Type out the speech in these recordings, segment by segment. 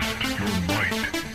Test your might.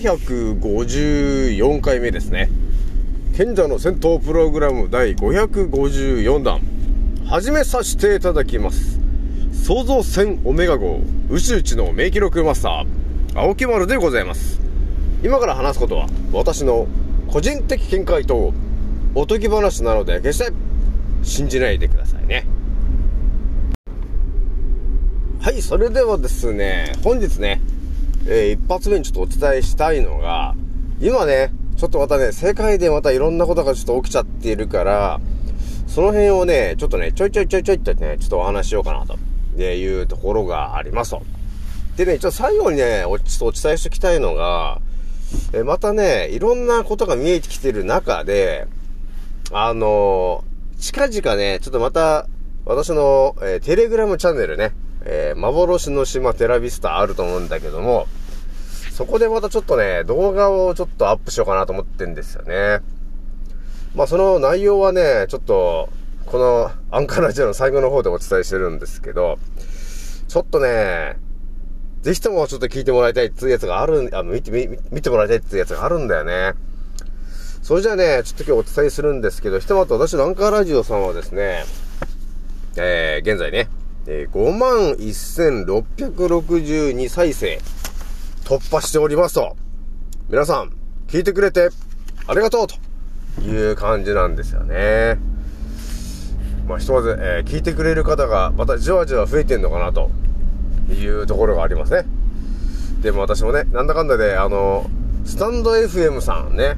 754回目ですね。賢者の戦闘プログラム第554弾。始めさせていただきます。創造船オメガ号。宇宙一の名記録マスター。青木丸でございます。今から話すことは私の個人的見解とおとぎ話なので決して信じないでくださいね。はいそれではですね本日ねえー、一発目にちょっとお伝えしたいのが、今ね、ちょっとまたね、世界でまたいろんなことがちょっと起きちゃっているから、その辺をね、ちょっとね、ちょいちょいちょいちょいってね、ちょっとお話しようかなというところがありますと。でね、ちょっと最後にね、おちょっとお伝えしておきたいのが、えまたね、いろんなことが見えてきてる中で、あのー、近々ね、ちょっとまた、私の、えー、テレグラムチャンネルね、えー、幻の島テラビスタあると思うんだけども、そこでまたちょっとね、動画をちょっとアップしようかなと思ってんですよね。まあその内容はね、ちょっと、このアンカーラジオの最後の方でお伝えしてるんですけど、ちょっとね、ぜひともちょっと聞いてもらいたいっていうやつがある、あ、見て、見てもらいたいっていうやつがあるんだよね。それじゃあね、ちょっと今日お伝えするんですけど、ひとまず私のアンカーラジオさんはですね、えー、現在ね、えー、51,662再生突破しておりますと。皆さん、聞いてくれてありがとうという感じなんですよね。まあ、ひとまず、えー、聞いてくれる方がまたじわじわ増えてんのかなというところがありますね。でも私もね、なんだかんだで、あの、スタンド FM さんね、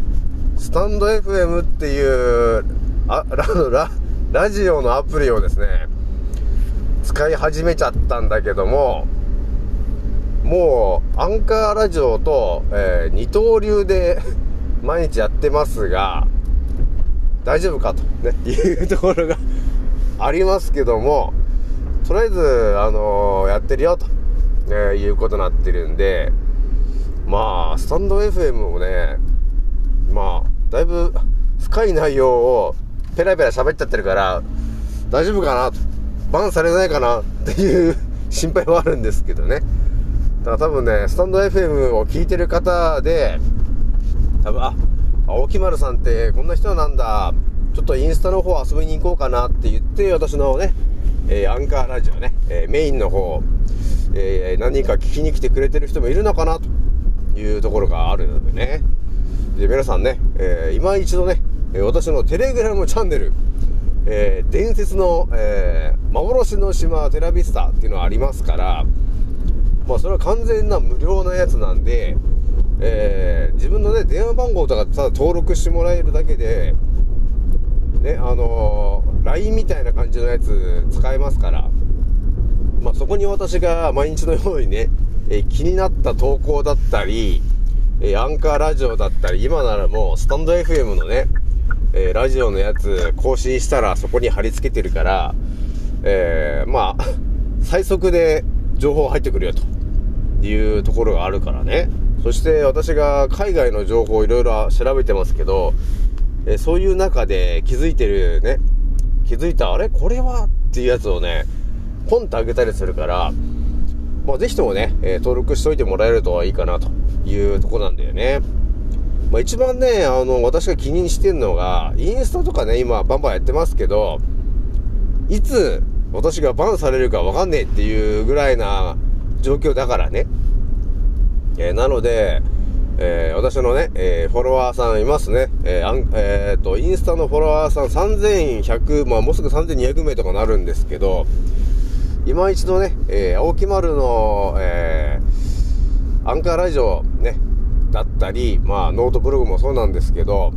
スタンド FM っていう、あ、ラ、ラ、ラジオのアプリをですね、使い始めちゃったんだけども、もう、アンカーラジオと、えー、二刀流で毎日やってますが、大丈夫かと、ね、いうところがありますけども、とりあえず、あのー、やってるよ、と、えー、いうことになってるんで、まあ、スタンド FM もね、まあ、だいぶ深い内容をペラペラ喋っちゃってるから、大丈夫かなと。バンされないかなっていう心配はあるんですけどね。だから多分ね、スタンド FM を聞いてる方で、多分、あ、青木丸さんってこんな人なんだ。ちょっとインスタの方遊びに行こうかなって言って、私のね、えー、アンカーラジオね、えー、メインの方、えー、何人か聞きに来てくれてる人もいるのかなというところがあるのでね。で、皆さんね、え今一度ね、私のテレグラムチャンネル、えー、伝説の、えー、幻の島テラビスタっていうのはありますから、まあそれは完全な無料なやつなんで、えー、自分のね、電話番号とかただ登録してもらえるだけで、ね、あの、LINE みたいな感じのやつ使えますから、まあそこに私が毎日のようにね、え、気になった投稿だったり、え、アンカーラジオだったり、今ならもうスタンド FM のね、えー、ラジオのやつ更新したらそこに貼り付けてるから、えー、まあ、最速で情報入ってくるよというところがあるからね。そして私が海外の情報をいろいろ調べてますけど、えー、そういう中で気づいてるね、気づいた、あれ？これは？っていうやつをね、ポンとあげたりするから、まあ、ぜひともね、え、登録しといてもらえるといいかなというとこなんだよね。まあ、一番ね、あの、私が気にしてるのが、インスタとかね、今バンバンやってますけど、いつ私がバンされるかわかんねえっていうぐらいな状況だからね。えー、なので、えー、私のね、えー、フォロワーさんいますね。えー、あん、えー、と、インスタのフォロワーさん3100、まあもうすぐ3200名とかなるんですけど、今一度ね、えー、青木丸の、えー、アンカーラジオね、だったり、まあノートブログもそうなんですけど、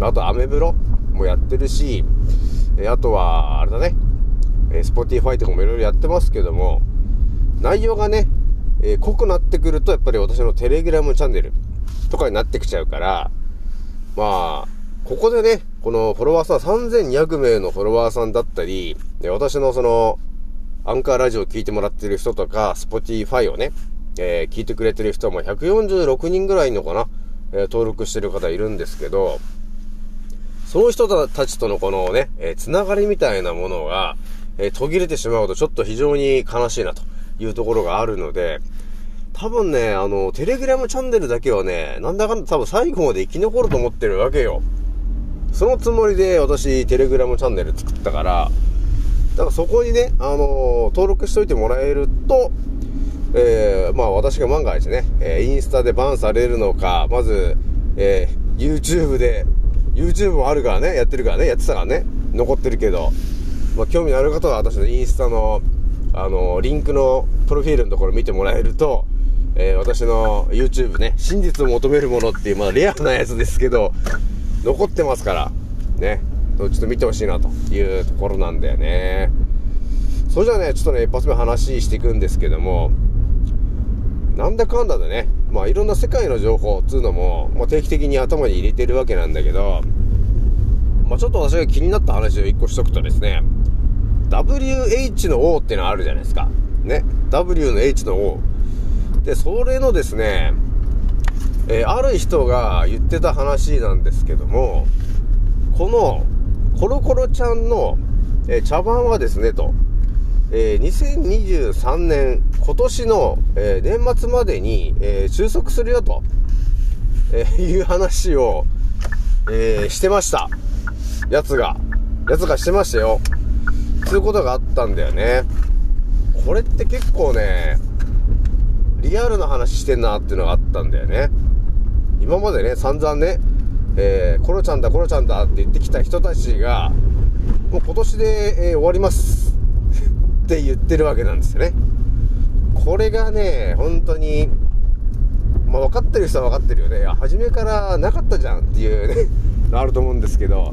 あとアメブロもやってるし、え、あとは、あれだね、えー、スポティファイとかもいろいろやってますけども、内容がね、えー、濃くなってくると、やっぱり私のテレグラムチャンネル、とかになってきちゃうから、まあ、ここでね、このフォロワーさん、3200名のフォロワーさんだったり、私のその、アンカーラジオを聞いてもらってる人とか、スポティファイをね、えー、聞いてくれてる人も146人ぐらいのかな、えー、登録してる方いるんですけど、その人たちとのこのね、えー、つながりみたいなものが、えー、途切れてしまうとちょっと非常に悲しいなというところがあるので、多分ね、あの、テレグラムチャンネルだけはね、なんだかんだ多分最後まで生き残ると思ってるわけよ。そのつもりで私、テレグラムチャンネル作ったから、だからそこにね、あの登録しといてもらえると、えー、まあ私が万が一ね、え、インスタでバンされるのか、まず、えー、YouTube で、YouTube もあるからね、やってるからね、やってたからね、残ってるけど、まあ興味のある方は私のインスタの、あのリンクのプロフィールのところ見てもらえると、え、私の YouTube ね、真実を求めるものっていう、まあレアなやつですけど、残ってますから、ね、ちょっと見てほしいなというところなんだよね。それじゃあね、ちょっとね、一発目話していくんですけども、なんだかんだでね、まあいろんな世界の情報っていうのも、まあ、定期的に頭に入れてるわけなんだけど、まあちょっと私が気になった話を一個しとくとですね、WH の O ってのはあるじゃないですか。ね。W の H の O。で、それのですね、えー、ある人が言ってた話なんですけども、このコロコロちゃんの、えー、茶番はですね、と、えー、2023年、今年の、え年末までに、え収束するよと、えいう話を、えしてました。やつが。やつがしてましたよ。つうことがあったんだよね。これって結構ね、リアルな話してんなっていうのがあったんだよね。今までね、散々ね、えー、コロちゃんだ、コロちゃんだって言ってきた人たちが、もう今年で、えー、終わりますって言ってるわけなんですよね。これがね、本当に、まあ、分かってる人は分かってるよね。初めからなかったじゃんっていうね あると思うんですけど、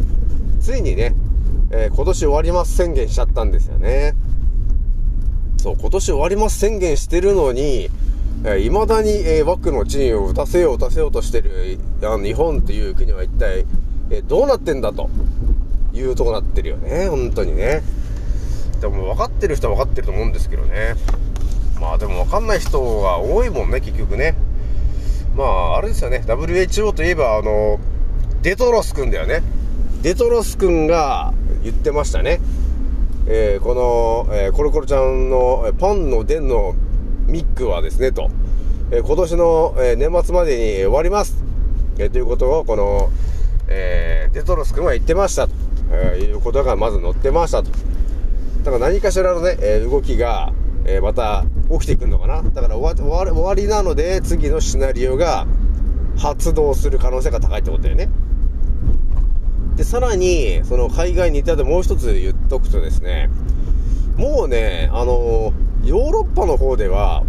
ついにね、えー、今年終わります宣言しちゃったんですよね。そう、今年終わります宣言してるのに、えー、未だに、えー、ワックのチンを打たせよう打たせようとしてる、あの、日本っていう国は一体、えー、どうなってんだというとこなってるよね。本当にね。でも分かってる人は分かってると思うんですけどね。まあでも分かんない人が多いもんね、結局ね。まあ、あれですよね。WHO といえば、あの、デトロス君だよね。デトロス君が言ってましたね。えー、この、えー、コロコロちゃんのパンのデンのミックはですね、と、えー、今年の、え年末までに終わります。えということを、この、えデトロス君は言ってましたと、えいうことがまず載ってましたと。だから何かしらのね、え動きが、えまた起きてくるのかな？だから終わ終わりなので、次のシナリオが発動する可能性が高いってことだよね。で、さらに、その海外にいたでもう一つ言っとくとですね、もうね、あのヨーロッパの方では、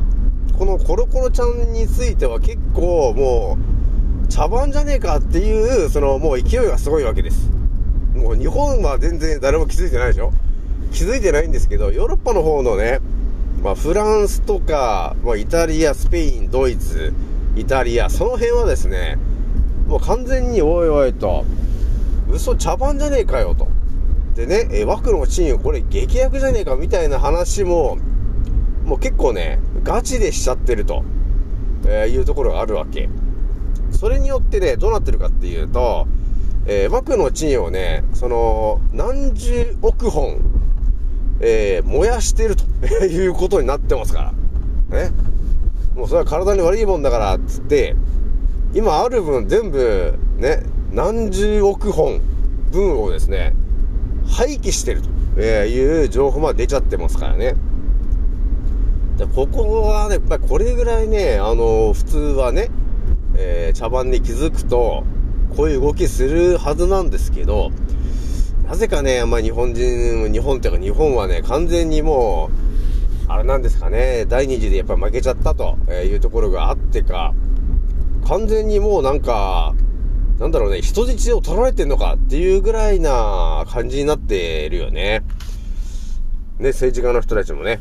このコロコロちゃんについては結構もう、茶番じゃねえかっていう、そのもう勢いがすごいわけです。もう日本は全然誰も気づいてないでしょ？気づいてないんですけど、ヨーロッパの方のね、まあ、フランスとか、まあ、イタリア、スペイン、ドイツ、イタリア、その辺はですね、もう完全においおいと、嘘茶番じゃねえかよと。でね、え枠のチームこれ劇薬じゃねえかみたいな話も、もう結構ね、ガチでしちゃってると、えー、いうところがあるわけ。それによってね、どうなってるかっていうと、えー、枠のチンをね、その、何十億本、えー、燃やしてるということになってますから。ね。もうそれは体に悪いもんだから、つって、今ある分全部、ね、何十億本分をですね、廃棄してると。いう情報まで出ちゃってますからね。でここはね、やっぱりこれぐらいね、あの、普通はね、えー、茶番に気づくと、こういう動きするはずなんですけど、なぜかね、まあ日本人、日本っていうか日本はね、完全にもう、あれなんですかね、第二次でやっぱ負けちゃったというところがあってか、完全にもうなんか、なんだろうね、人質を取られてんのかっていうぐらいな感じになってるよね。ね、政治家の人たちもね、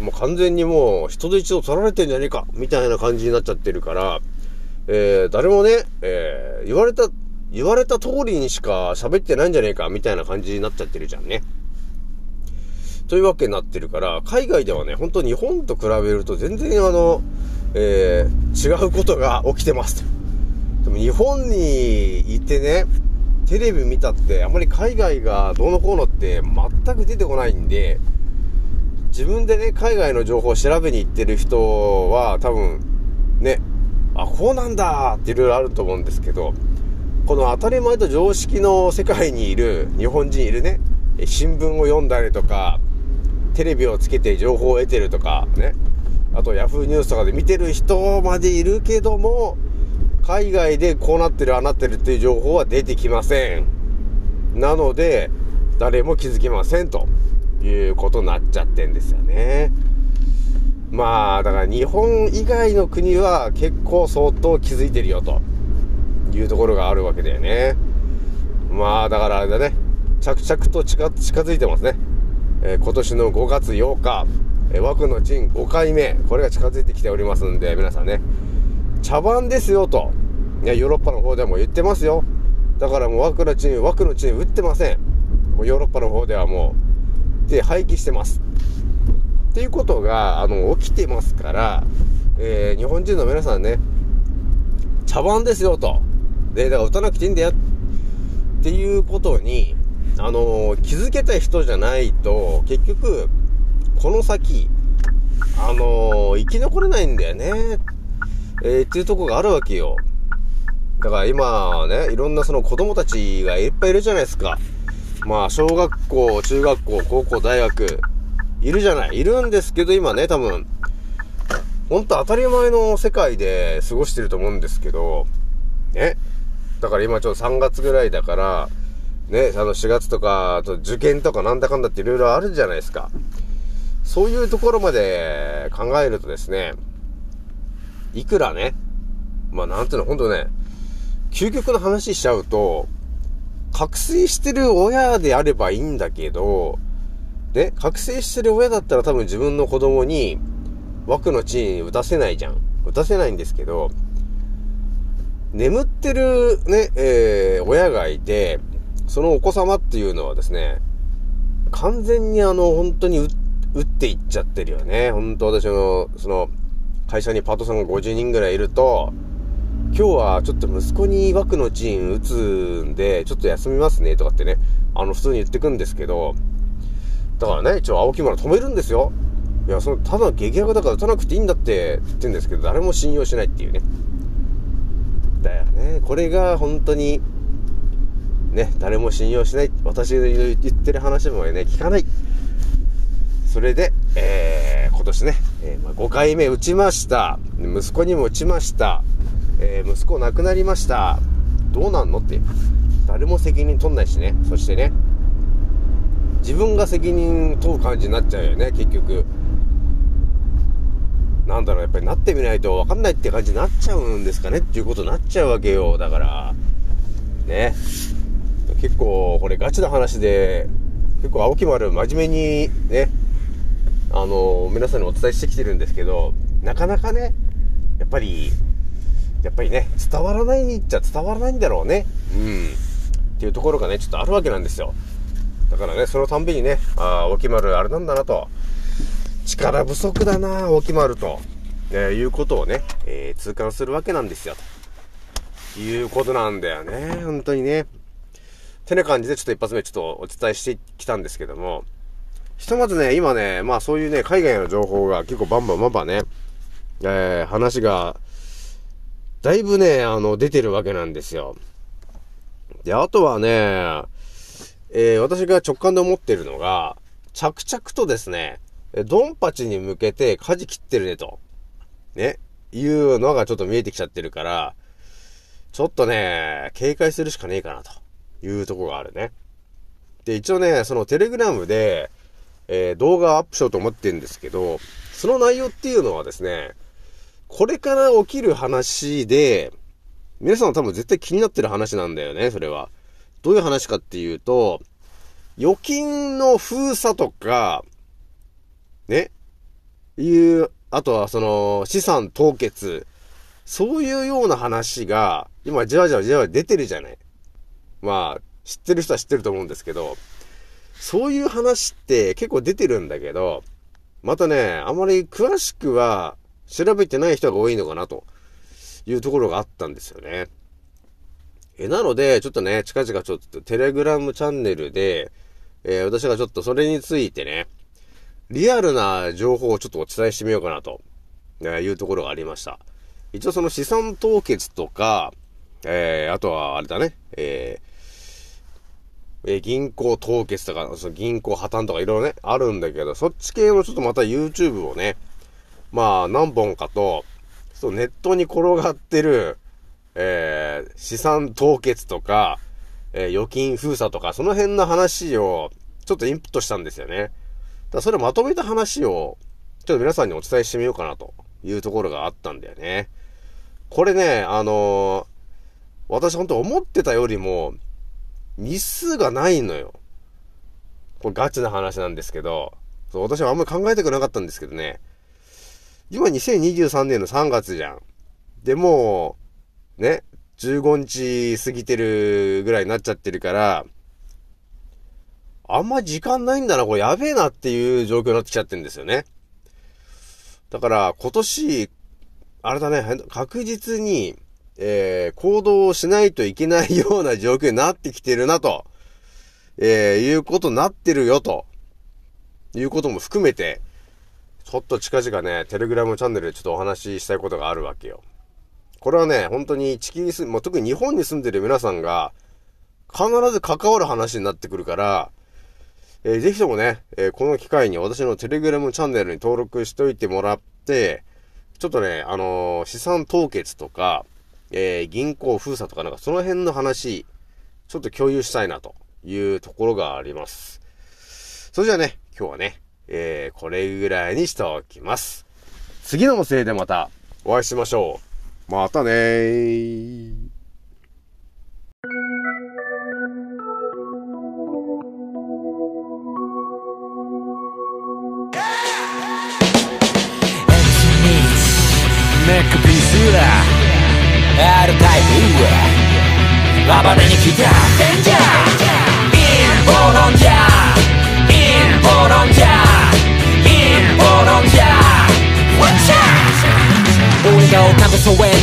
もう完全にもう人質を取られてんじゃねえか、みたいな感じになっちゃってるから、えー、誰もね、えー、言われた、言われた通りにしか喋ってないんじゃねえか、みたいな感じになっちゃってるじゃんね。というわけになってるから、海外ではね、本当日本と比べると全然あの、えー、違うことが起きてます。でも日本にいてね、テレビ見たって、あんまり海外がどうのこうのって全く出てこないんで、自分でね、海外の情報を調べに行ってる人は多分、ね、あ、こうなんだっていろいろあると思うんですけど、この当たり前と常識の世界にいる日本人いるね、新聞を読んだりとか、テレビをつけて情報を得てるとか、ね、あとヤフーニュースとかで見てる人までいるけども、海外でこうなってる、ああなってるっていう情報は出てきません。なので、誰も気づきませんと。いうことになっちゃってんですよね。まあ、だから日本以外の国は結構相当気づいてるよというところがあるわけだよね。まあ、だからあれだね、着々と近づいてますね。えー、今年の5月8日、えー、枠の陣5回目、これが近づいてきておりますんで、皆さんね、茶番ですよと、ね、ヨーロッパの方でも言ってますよ。だからもう枠の陣、枠の陣打ってません。もうヨーロッパの方ではもう、で廃棄してます。っていうことが、あの、起きてますから、えー、日本人の皆さんね、茶番ですよと。で、だから打たなくていいんだよっていうことに、あのー、気づけた人じゃないと、結局、この先、あのー、生き残れないんだよね。えー、っていうとこがあるわけよ。だから今ね、いろんなその子供たちがいっぱいいるじゃないですか。まあ、小学校、中学校、高校、大学、いるじゃない。いるんですけど、今ね、多分、ほんと当たり前の世界で過ごしてると思うんですけど、ね。だから今ちょっと3月ぐらいだから、ね、あの4月とか、あと受験とかなんだかんだっていろいろあるじゃないですか。そういうところまで考えるとですね、いくらね、まあなんていうの、ほんとね、究極の話しちゃうと、覚醒してる親であればいいんだけど、ね、覚醒してる親だったら多分自分の子供に枠の地に打たせないじゃん。打たせないんですけど、眠ってるね、えー、親がいて、そのお子様っていうのはですね、完全にあの、本当に打っていっちゃってるよね。本当私の、その、会社にパートさんが50人ぐらいいると、今日はちょっと息子に枠のチーン打つんで、ちょっと休みますね、とかってね、あの、普通に言ってくんですけど、だからね、一応青木村止めるんですよ。いや、その、ただ激ヤだから打たなくていいんだって言ってんですけど、誰も信用しないっていうね。ね。これが本当に、ね、誰も信用しない。私が言ってる話もね、聞かない。それで、えー、今年ね、えー、まあ、5回目打ちました。息子にも打ちました。えー、息子亡くなりました。どうなんのって。誰も責任取んないしね。そしてね、自分が責任問う感じになっちゃうよね、結局。なんだろう、やっぱりなってみないと分かんないって感じになっちゃうんですかねっていうことになっちゃうわけよ。だから、ね。結構、これガチな話で、結構青木丸真面目にね、あの皆さんにお伝えしてきてるんですけど、なかなかね、やっぱり、やっぱりね、伝わらないっちゃ伝わらないんだろうね。うん。っていうところがね、ちょっとあるわけなんですよ。だからね、そのたんびにね、ああ、沖丸あれなんだなと。力不足だな、沖丸と。ね、いうことをね、えー、痛感するわけなんですよ。ということなんだよね。本当にね。てな感じでちょっと一発目ちょっとお伝えしてきたんですけども、ひとまずね、今ね、まあそういうね、海外の情報が結構バンバンバンバンね、えー、話がだいぶね、あの、出てるわけなんですよ。で、あとはね、えー、私が直感で思ってるのが、着々とですね、ドンパチに向けて舵切ってるねと。ね。いうのがちょっと見えてきちゃってるから、ちょっとね、警戒するしかねえかなというとこがあるね。で、一応ね、そのテレグラムで、えー、動画アップしようと思ってるんですけど、その内容っていうのはですね、これから起きる話で、皆さん多分絶対気になってる話なんだよね、それは。どういう話かっていうと、預金の封鎖とか、ね、いう、あとはその資産凍結、そういうような話が、今じわじわじわ出てるじゃない。まあ、知ってる人は知ってると思うんですけど、そういう話って結構出てるんだけど、またね、あまり詳しくは調べてない人が多いのかなというところがあったんですよね。え、なので、ちょっとね、近々ちょっとテレグラムチャンネルで、えー、私がちょっとそれについてね、リアルな情報をちょっとお伝えしてみようかなと、えいうところがありました。一応その資産凍結とか、えー、あとはあれだね、えー、え銀行凍結とか、その銀行破綻とかいろいろね、あるんだけど、そっち系のちょっとまた YouTube をね、まあ何本かと、そうネットに転がってる、えー、資産凍結とか、えー、預金封鎖とか、その辺の話を、ちょっとインプットしたんですよね。だそれをまとめた話を、ちょっと皆さんにお伝えしてみようかなというところがあったんだよね。これね、あのー、私本当思ってたよりも、日数がないのよ。これガチな話なんですけど、そう私はあんまり考えたくなかったんですけどね。今2023年の3月じゃん。で、も、ね、15日過ぎてるぐらいになっちゃってるから、あんま時間ないんだな、これやべえなっていう状況になってきちゃってるんですよね。だから今年、あれだね、確実に、えー、行動をしないといけないような状況になってきてるなと、えー、いうことになってるよと、いうことも含めて、ちょっと近々ね、テレグラムチャンネルでちょっとお話ししたいことがあるわけよ。これはね、本当に地球に住むもう特に日本に住んでる皆さんが、必ず関わる話になってくるから、えー、ぜひともね、えー、この機会に私のテレグラムチャンネルに登録しといてもらって、ちょっとね、あのー、資産凍結とか、えー、銀行封鎖とかなんかその辺の話、ちょっと共有したいなというところがあります。それじゃあね、今日はね、えー、これぐらいにしておきます。次のせいでまたお会いしましょう。またねー。ネックピー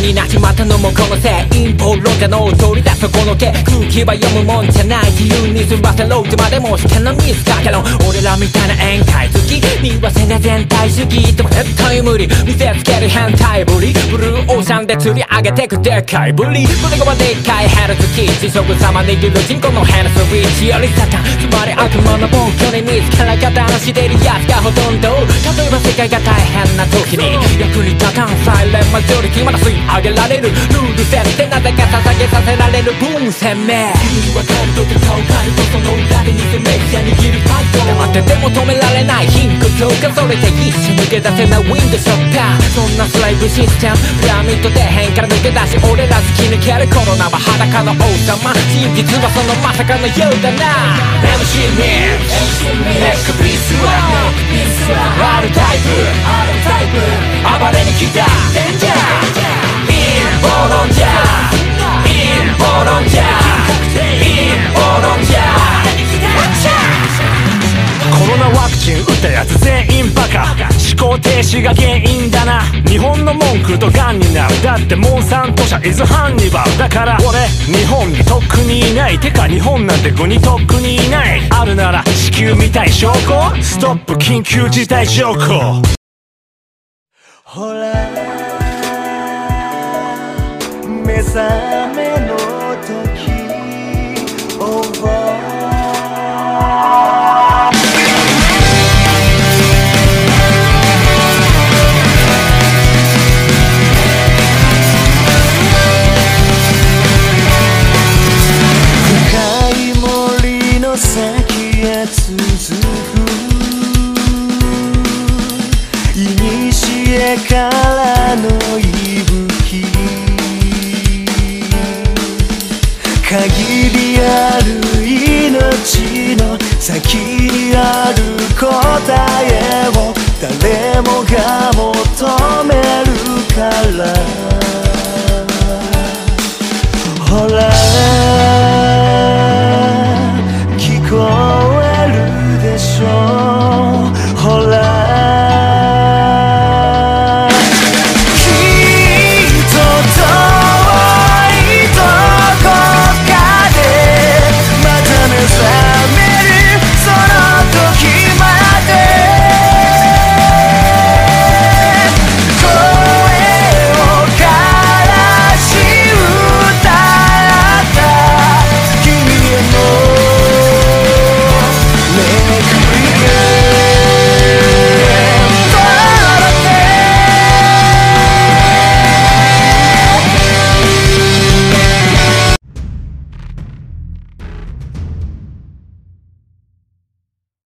になっちまったのもこのせい陰謀論家の取り出すこの毛空気は読むもんじゃない自由に済ませろってまでも試験のミスかけろ俺らみたいな宴会好き見忘れ全体主義でも絶対無理見せつける変態ぶりブルーオーシャンで釣り上げてくでかいぶり胸がまでっかいヘルツキー地食様握る人口のヘルスウィッチよりサタンつまり悪魔の暴挙に見つから加担してるやつがほとんど例えば世界が大変な時に役に立たんサイ連マジョリティまだ吸い上げられるルール設定なぜか捧げさせられる分鮮明君にわかるとか顔変えるとその裏で偽メディア握るタイト黙ってても止められない貧困強化それで一瞬抜け出せないウィンドショッターそんなスライブシステムピラミッド底辺から抜け出し俺ら突き抜けるコロナは裸の王様真実はそのまさかのようだな MC ミックネックピースは R タイプ暴れに来たデンジャー思考停止が原因だな。日本の文句とガンになる。だってモンサント社イズハンニバルだから俺日本にとっくにいない。てか日本なんて国とっくにいない。あるなら地球みたい証拠ストップ緊急事態証拠。ほら。目が求めるから。